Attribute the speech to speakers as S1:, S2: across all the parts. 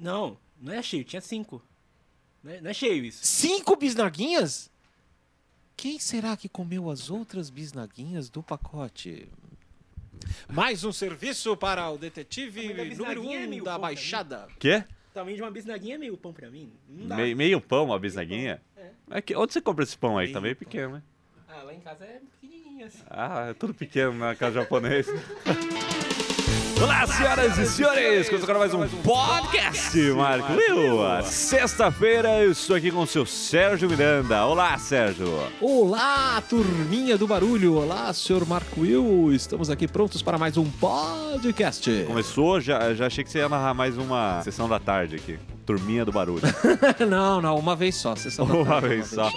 S1: Não, não é cheio, tinha cinco. Não é, não é cheio isso.
S2: Cinco bisnaguinhas? Quem será que comeu as outras bisnaguinhas do pacote? Mais um serviço para o detetive número
S1: é
S2: um da Baixada.
S3: Quê?
S1: Tamanho de uma bisnaguinha é meio pão pra mim. Não dá.
S3: Meio, meio pão, uma bisnaguinha?
S1: É.
S3: É que, onde você compra esse pão aí?
S2: Meio
S3: Tá meio
S2: pão.
S3: pequeno, né?
S1: Ah, lá em casa é pequenininho assim.
S3: Ah, é tudo pequeno na casa japonesa. Olá, senhoras e senhores! Começa agora mais um podcast, Marco Will. Sexta-feira eu estou aqui com o seu Sérgio Miranda. Olá, Sérgio.
S2: Olá, turminha do barulho. Olá, senhor Marco Will. Estamos aqui prontos para mais um podcast.
S3: Começou, já, já achei que você ia narrar mais uma sessão da tarde aqui. Turminha do barulho.
S2: não, não, uma vez só. Sessão da
S3: Uma
S2: tarde,
S3: vez só.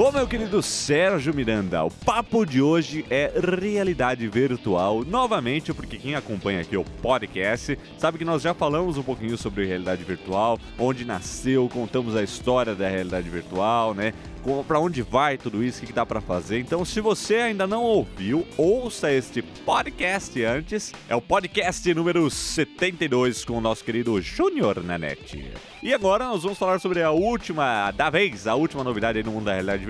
S3: Bom, meu querido Sérgio Miranda, o papo de hoje é realidade virtual. Novamente, porque quem acompanha aqui o podcast sabe que nós já falamos um pouquinho sobre realidade virtual, onde nasceu, contamos a história da realidade virtual, né? Para onde vai tudo isso, o que, dá para fazer. Então, se você ainda não ouviu, ouça este podcast antes. É o podcast número 72 com o nosso querido Júnior Nanete. E agora nós vamos falar sobre a última da vez, a última novidade no mundo da realidade virtual.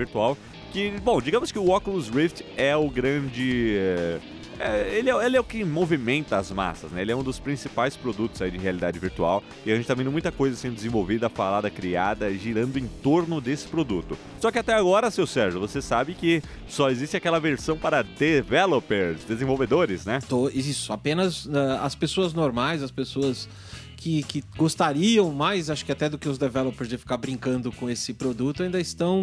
S3: Que, bom, digamos que o Oculus Rift é o grande. é, é, ele, é, ele é o que movimenta as massas, né? Ele é um dos principais produtos aí de realidade virtual e a gente tá vendo muita coisa sendo desenvolvida, falada, criada, girando em torno desse produto. Só que até agora, seu Sérgio, você sabe que só existe aquela versão para developers, desenvolvedores, né?
S2: Tô- isso, apenas ah, as pessoas normais, as pessoas que, que gostariam mais, acho que até do que os developers de ficar brincando com esse produto, ainda estão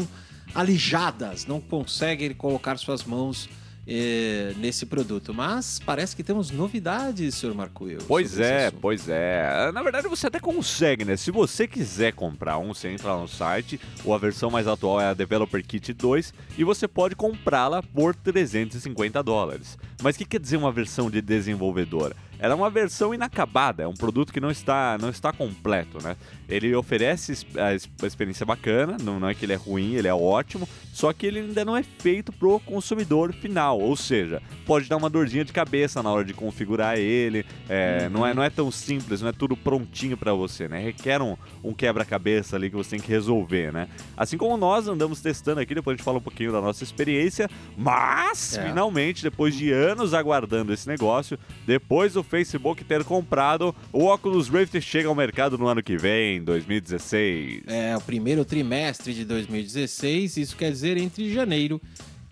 S2: alijadas, não conseguem colocar suas mãos eh, nesse produto. Mas parece que temos novidades, senhor Marco Will.
S3: Pois é, pois é. Na verdade, você até consegue, né? Se você quiser comprar um, você entra lá no site, ou a versão mais atual é a Developer Kit 2, e você pode comprá-la por 350 dólares. Mas o que quer dizer uma versão de desenvolvedor? Ela é uma versão inacabada, é um produto que não está, não está completo, né? Ele oferece a experiência bacana, não, é que ele é ruim, ele é ótimo, só que ele ainda não é feito pro consumidor final, ou seja, pode dar uma dorzinha de cabeça na hora de configurar ele, é, não, é, não é tão simples, não é tudo prontinho para você, né? Requer um, um quebra-cabeça ali que você tem que resolver, né? Assim como nós andamos testando aqui, depois a gente fala um pouquinho da nossa experiência, mas
S2: É.
S3: finalmente, depois de anos aguardando esse negócio, depois do Facebook ter comprado, o Oculus Rift chega ao mercado no ano que vem, 2016.
S2: É, o primeiro trimestre de 2016, isso quer dizer entre janeiro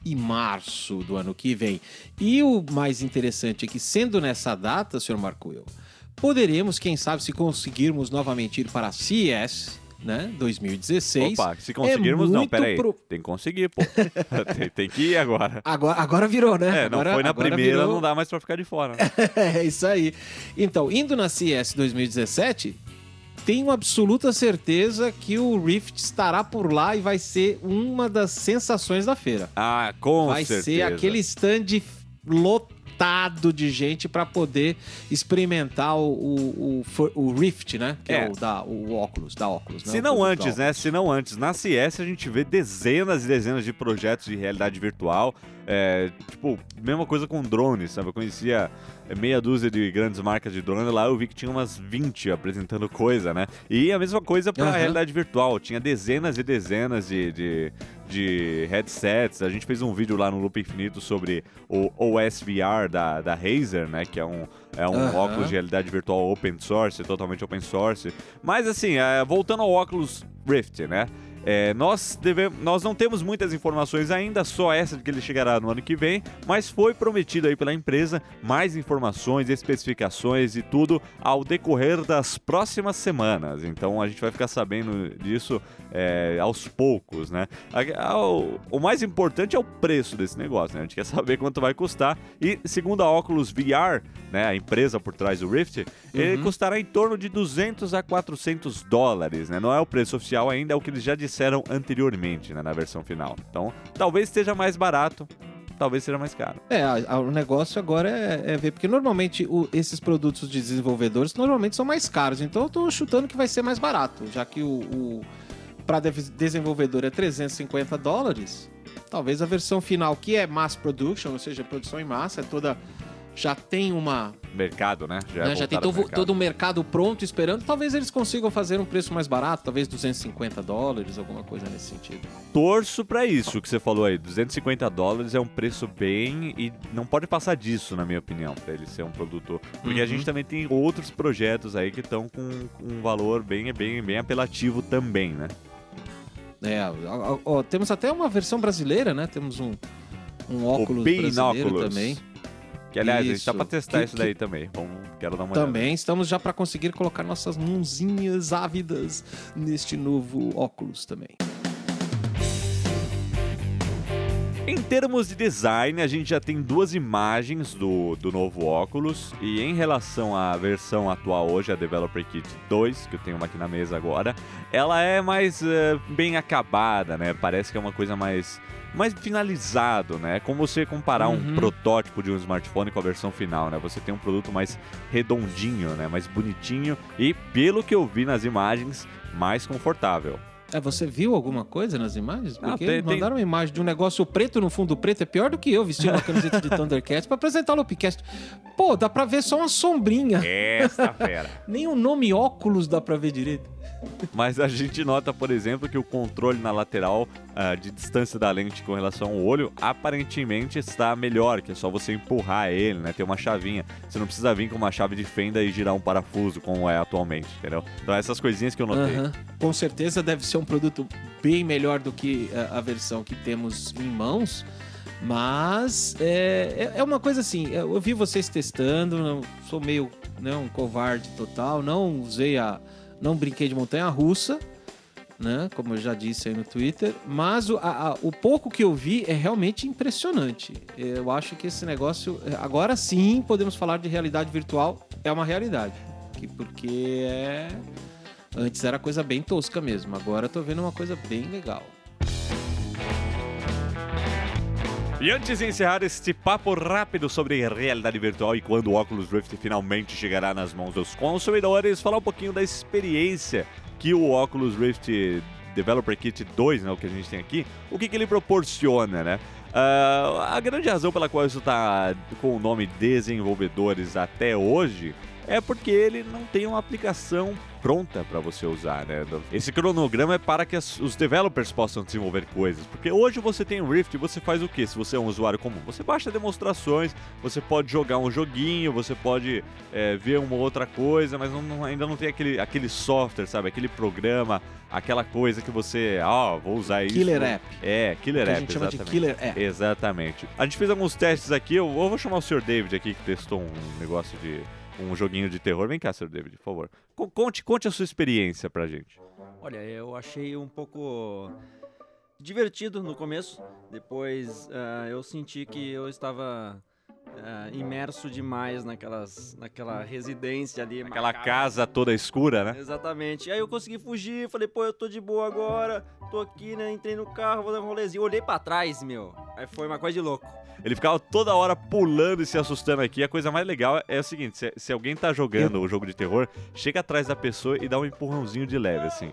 S2: e março do ano que vem. E o mais interessante é que, sendo nessa data, senhor Marco Will, poderemos, quem sabe, se conseguirmos novamente ir para a CES, né, 2016.
S3: Opa, se conseguirmos,
S2: é
S3: não,
S2: muito
S3: pera aí.
S2: pro-
S3: Tem que conseguir, pô. tem, tem que ir agora.
S2: Agora, agora virou, né?
S3: É, não
S2: agora,
S3: foi na primeira,
S2: virou-
S3: não dá mais pra ficar de fora. né?
S2: é isso aí. Então, indo na CES 2017, tenho absoluta certeza que o Rift estará por lá e vai ser uma das sensações da feira.
S3: Ah, com
S2: vai
S3: certeza.
S2: ser aquele stand lotado de gente para poder experimentar o, o, o, o Rift, né? Que é,
S3: É.
S2: o, da, o óculos, da óculos. né?
S3: Se não antes, né? Se não antes. Na CS a gente vê dezenas e dezenas de projetos de realidade virtual. É, tipo, mesma coisa com drones, sabe? Eu conhecia é, meia dúzia de grandes marcas de drone lá, eu vi que tinha umas 20 apresentando coisa, né? E a mesma coisa pra
S2: Aham.
S3: realidade virtual. Tinha dezenas e dezenas de, de, de headsets. A gente fez um vídeo lá no Loop Infinito sobre o OSVR da, da Razer, né? Que é um, é um óculos de realidade virtual open source, totalmente open source. Mas assim, é, voltando ao Oculus Rift, né? É, nós, deve- nós não temos muitas informações ainda, só essa de que ele chegará no ano que vem, mas foi prometido aí pela empresa mais informações, especificações e tudo ao decorrer das próximas semanas. Então a gente vai ficar sabendo disso é, aos poucos, né? O, o mais importante é o preço desse negócio, né? A gente quer saber quanto vai custar e segundo a Oculus VR, né, a empresa por trás do Rift, ele custará em torno de 200 a 400 dólares, né? Não é o preço oficial ainda, é o que eles já disseram anteriormente, né, na versão final. Então, talvez esteja mais barato, talvez seja mais caro.
S2: É, o negócio agora é, é ver, porque normalmente o- esses produtos de desenvolvedores normalmente são mais caros, então eu tô chutando que vai ser mais barato, já que o, o para desenvolvedor é 350 dólares, talvez a versão final, que é mass production, ou seja, produção em massa, é toda já tem uma
S3: Mercado, né?
S2: né, já tem todo, todo o mercado pronto esperando. Talvez eles consigam fazer um preço mais barato, talvez 250 dólares, alguma coisa nesse sentido.
S3: Torço pra isso que você falou aí. 250 dólares é um preço bem e não pode passar disso, na minha opinião, pra ele ser um produto. Porque a
S2: Uhum.
S3: gente também tem outros projetos aí que estão com, um valor bem, bem, bem apelativo também, né?
S2: É, ó, ó, temos até uma versão brasileira, né? Temos um, um óculos brasileiro também.
S3: Que aliás, a gente tá
S2: Isso.
S3: pra testar
S2: Que-
S3: isso daí também. Vamos, quero dar uma
S2: Também estamos já para conseguir colocar nossas mãozinhas ávidas neste novo óculos também.
S3: Em termos de design, a gente já tem duas imagens do, do novo óculos. E em relação à versão atual hoje, a Developer Kit 2, que eu tenho aqui na mesa agora, ela é mais eh, bem acabada, né? Parece que é uma coisa mais, mais finalizado, né? É como você comparar um
S2: Uhum.
S3: protótipo de um smartphone com a versão final, né? Você tem um produto mais redondinho, né? Mais bonitinho e, pelo que eu vi nas imagens, mais confortável.
S2: É, você viu alguma coisa nas imagens? Porque
S3: tem- tem-
S2: mandaram uma imagem de um negócio preto no fundo preto. É pior do que eu vestindo uma camiseta de Thundercats pra apresentar o Lopcast. Pô, dá pra ver só uma sombrinha.
S3: Essa fera!
S2: Nem o nome óculos dá pra ver direito.
S3: Mas a gente nota, por exemplo, que o controle na lateral ah, de distância da lente com relação ao olho aparentemente está melhor, que é só você empurrar ele, né? Tem uma chavinha. Você não precisa vir com uma chave de fenda e girar um parafuso, como é atualmente, entendeu? Então essas coisinhas que eu notei.
S2: Aham. Com certeza deve ser um produto bem melhor do que eh, a, versão que temos em mãos. Mas é, é- é uma coisa assim, eu vi vocês testando, não, sou meio né, um covarde total, não usei a. não brinquei de montanha russa, né? Como eu já disse aí no Twitter, mas o, a- o pouco que eu vi é realmente impressionante. Eu acho que esse negócio. Agora sim podemos falar de realidade virtual, é uma realidade. Que- Porque é. Antes era coisa bem tosca mesmo, agora eu tô vendo uma coisa bem legal.
S3: E antes de encerrar este papo rápido sobre realidade virtual e quando o Oculus Rift finalmente chegará nas mãos dos consumidores, falar um pouquinho da experiência que o Oculus Rift Developer Kit 2, né, o que a gente tem aqui, o que, que ele proporciona, né? Ah, a grande razão pela qual isso está com o nome desenvolvedores até hoje é porque ele não tem uma aplicação pronta para você usar, né? Esse cronograma é para que as- os developers possam desenvolver coisas, porque hoje você tem o Rift, você faz o que? Se você é um usuário comum, você baixa demonstrações, você pode jogar um joguinho, você pode é, ver uma outra coisa, mas não- não- ainda não tem aquele, aquele software, sabe? Aquele programa, aquela coisa que você, ó, vou usar isso.
S2: Killer App.
S3: É, Killer
S2: que a
S3: App,
S2: gente chama de
S3: exatamente.
S2: Killer App.
S3: Exatamente. A gente fez alguns testes aqui. Eu eu vou chamar o Sr. David aqui, que testou um negócio de. Um joguinho de terror. Vem cá, Sr. David, por favor. Co- Conte, conte a sua experiência pra gente.
S4: Olha, eu achei um pouco divertido no começo. Depois ah, eu senti que eu estava ah, imerso demais naquelas, naquela residência ali.
S3: Aquela casa toda escura, né?
S4: Exatamente. Aí eu consegui fugir, falei, pô, eu tô de boa agora, tô aqui, né? Entrei no carro, vou dar um rolezinho. Olhei pra trás, meu. Aí foi uma coisa de louco.
S3: Ele ficava toda hora pulando e se assustando aqui. A coisa mais legal é o seguinte: se, se alguém tá jogando o jogo de terror, chega atrás da pessoa e dá um empurrãozinho de leve, assim.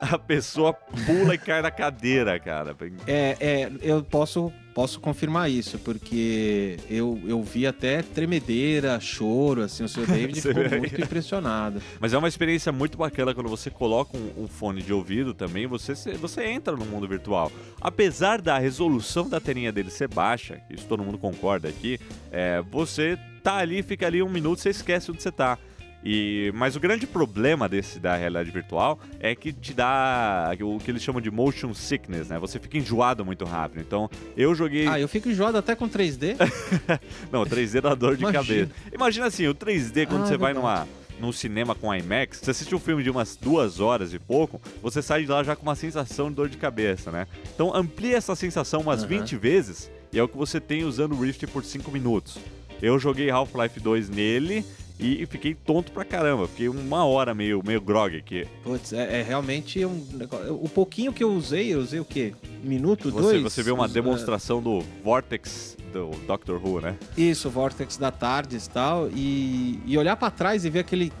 S3: A pessoa pula e cai na cadeira, cara.
S2: É, é, eu posso, posso confirmar isso, porque eu, eu vi até tremedeira, choro, assim, o seu David ficou muito impressionado.
S3: Mas é uma experiência muito bacana quando você coloca um, um fone de ouvido também, você, você entra no mundo virtual. Apesar da resolução da telinha dele ser baixa, isso todo mundo concorda aqui, é, você tá ali, fica ali um minuto, você esquece onde você tá. E, mas o grande problema desse da realidade virtual é que te dá o que eles chamam de motion sickness, né? Você fica enjoado muito rápido. Então, eu joguei.
S2: Ah, eu fico enjoado até com 3D.
S3: Não, 3D dá dor de
S2: Imagina.
S3: cabeça. Imagina assim, o 3D, quando
S2: Ah,
S3: você vai
S2: verdade.
S3: numa, num cinema com IMAX, você assiste um filme de umas duas horas e pouco, você sai de lá já com uma sensação de dor de cabeça, né? Então amplia essa sensação umas
S2: Aham.
S3: 20 vezes e é o que você tem usando o Rift por 5 minutos. Eu joguei Half-Life 2 nele e fiquei tonto pra caramba. Fiquei uma hora meio, meio grog aqui.
S2: Putz, é, é realmente um negócio. O pouquinho que eu usei, eu usei o quê? Minuto,
S3: Você,
S2: dois?
S3: você vê uma
S2: Us-
S3: demonstração do Vortex do Doctor Who, né?
S2: é, Isso, Vortex da Tardes e tal. E, e olhar pra trás e ver aquele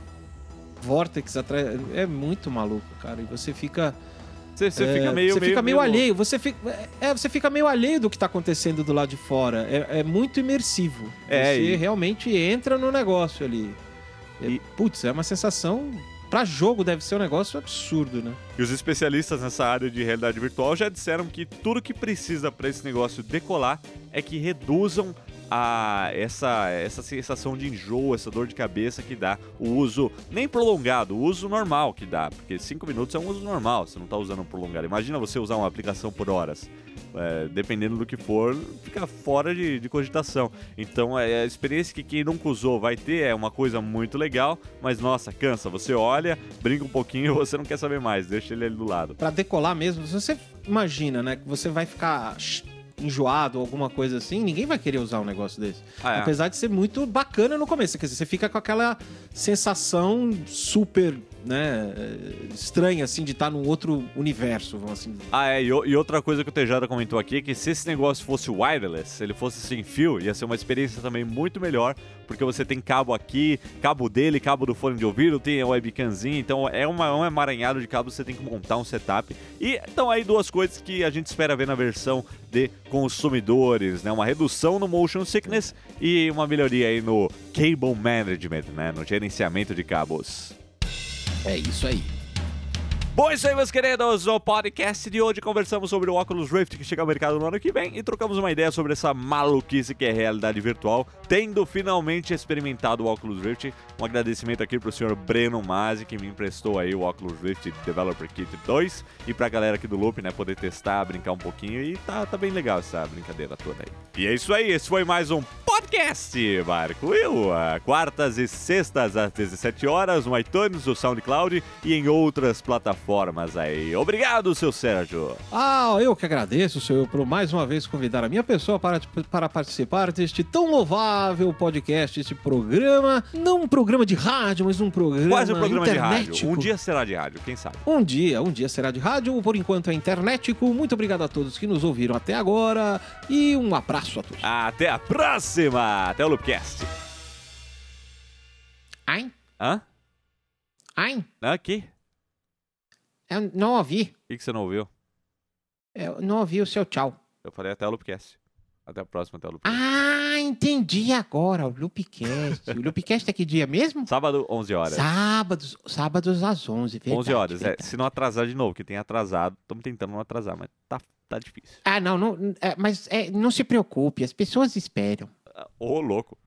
S2: Vortex atrás. É muito maluco, cara. E você fica.
S3: Você, você
S2: É,
S3: fica meio.
S2: você fica meio alheio, você fica, é, você fica meio alheio do que tá acontecendo do lado de fora. É, é muito imersivo.
S3: É,
S2: você
S3: e-
S2: realmente entra no negócio ali. É,
S3: E-
S2: Putz, é uma sensação. Pra jogo deve ser um negócio absurdo, né?
S3: E os especialistas nessa área de realidade virtual já disseram que tudo que precisa para esse negócio decolar é que reduzam a essa, essa sensação de enjoo, essa dor de cabeça que dá o uso nem prolongado, o uso normal que dá, porque 5 minutos é um uso normal, você não está usando um prolongado. Imagina você usar uma aplicação por horas. É, dependendo do que for, fica fora de, de cogitação. Então é, a experiência que quem nunca usou vai ter é uma coisa muito legal, mas nossa, cansa. Você olha, brinca um pouquinho, você não quer saber mais, deixa ele ali do lado.
S2: Pra decolar mesmo, você imagina, né, que você vai ficar enjoado ou alguma coisa assim, ninguém vai querer usar um negócio desse.
S3: Ah, é.
S2: Apesar de ser muito bacana no começo, quer dizer, você fica com aquela sensação super, né, eh, estranha assim de estar num outro universo, vamos assim dizer.
S3: Ah, é, e, e outra coisa que o Tejada comentou aqui é que se esse negócio fosse wireless, se ele fosse sem fio, ia ser uma experiência também muito melhor, porque você tem cabo aqui, cabo dele, cabo do fone de ouvido, tem a webcamzinha, então é uma, um emaranhado de cabos, você tem que montar um setup. E então aí duas coisas que a gente espera ver na versão de consumidores, né? Uma redução no motion sickness e uma melhoria aí no cable management, né? No gerenciamento de cabos.
S2: É isso aí.
S3: Bom, é isso aí, meus queridos. No podcast de hoje conversamos sobre o Oculus Rift que chega ao mercado no ano que vem e trocamos uma ideia sobre essa maluquice que é realidade virtual, tendo finalmente experimentado o Oculus Rift. Um agradecimento aqui pro senhor Breno Mazzi, que me emprestou aí o Oculus Rift Developer Kit 2 e pra galera aqui do Loop, né, poder testar, brincar um pouquinho e tá, tá bem legal essa brincadeira toda aí. E é isso aí, esse foi mais um podcast, Marco ah, Quartas e sextas às 17 horas no iTunes, no SoundCloud e em outras plataformas aí. Obrigado, seu Sérgio.
S2: Ah, eu que agradeço, senhor, por mais uma vez convidar a minha pessoa para, para participar deste tão louvável podcast, este programa. Não um programa de rádio, mas um programa
S3: Quase um programa de rádio. Um dia será de rádio, quem sabe?
S2: Um dia, um dia será de rádio, por enquanto é internetico. Muito obrigado a todos que nos ouviram até agora e um abraço a todos.
S3: Até a próxima! Até o Loopcast.
S2: Ai,
S3: Hã?
S2: ai,
S3: Aqui?
S2: Eu não ouvi.
S3: O que que você não ouviu?
S2: Eu não ouvi o seu tchau.
S3: Eu falei até o Loopcast. Até a próxima, até o Loopcast.
S2: Ah, entendi agora, o Loopcast. o Loopcast é que dia mesmo?
S3: Sábado, 11 horas.
S2: Sábados, sábados às 11, verdade.
S3: 11 horas, é.
S2: verdade.
S3: Se não atrasar de novo, que tem atrasado. Estamos tentando não atrasar, mas tá, tá difícil.
S2: Ah, não, não é, mas é, não se preocupe, as pessoas esperam.
S3: Ô, louco.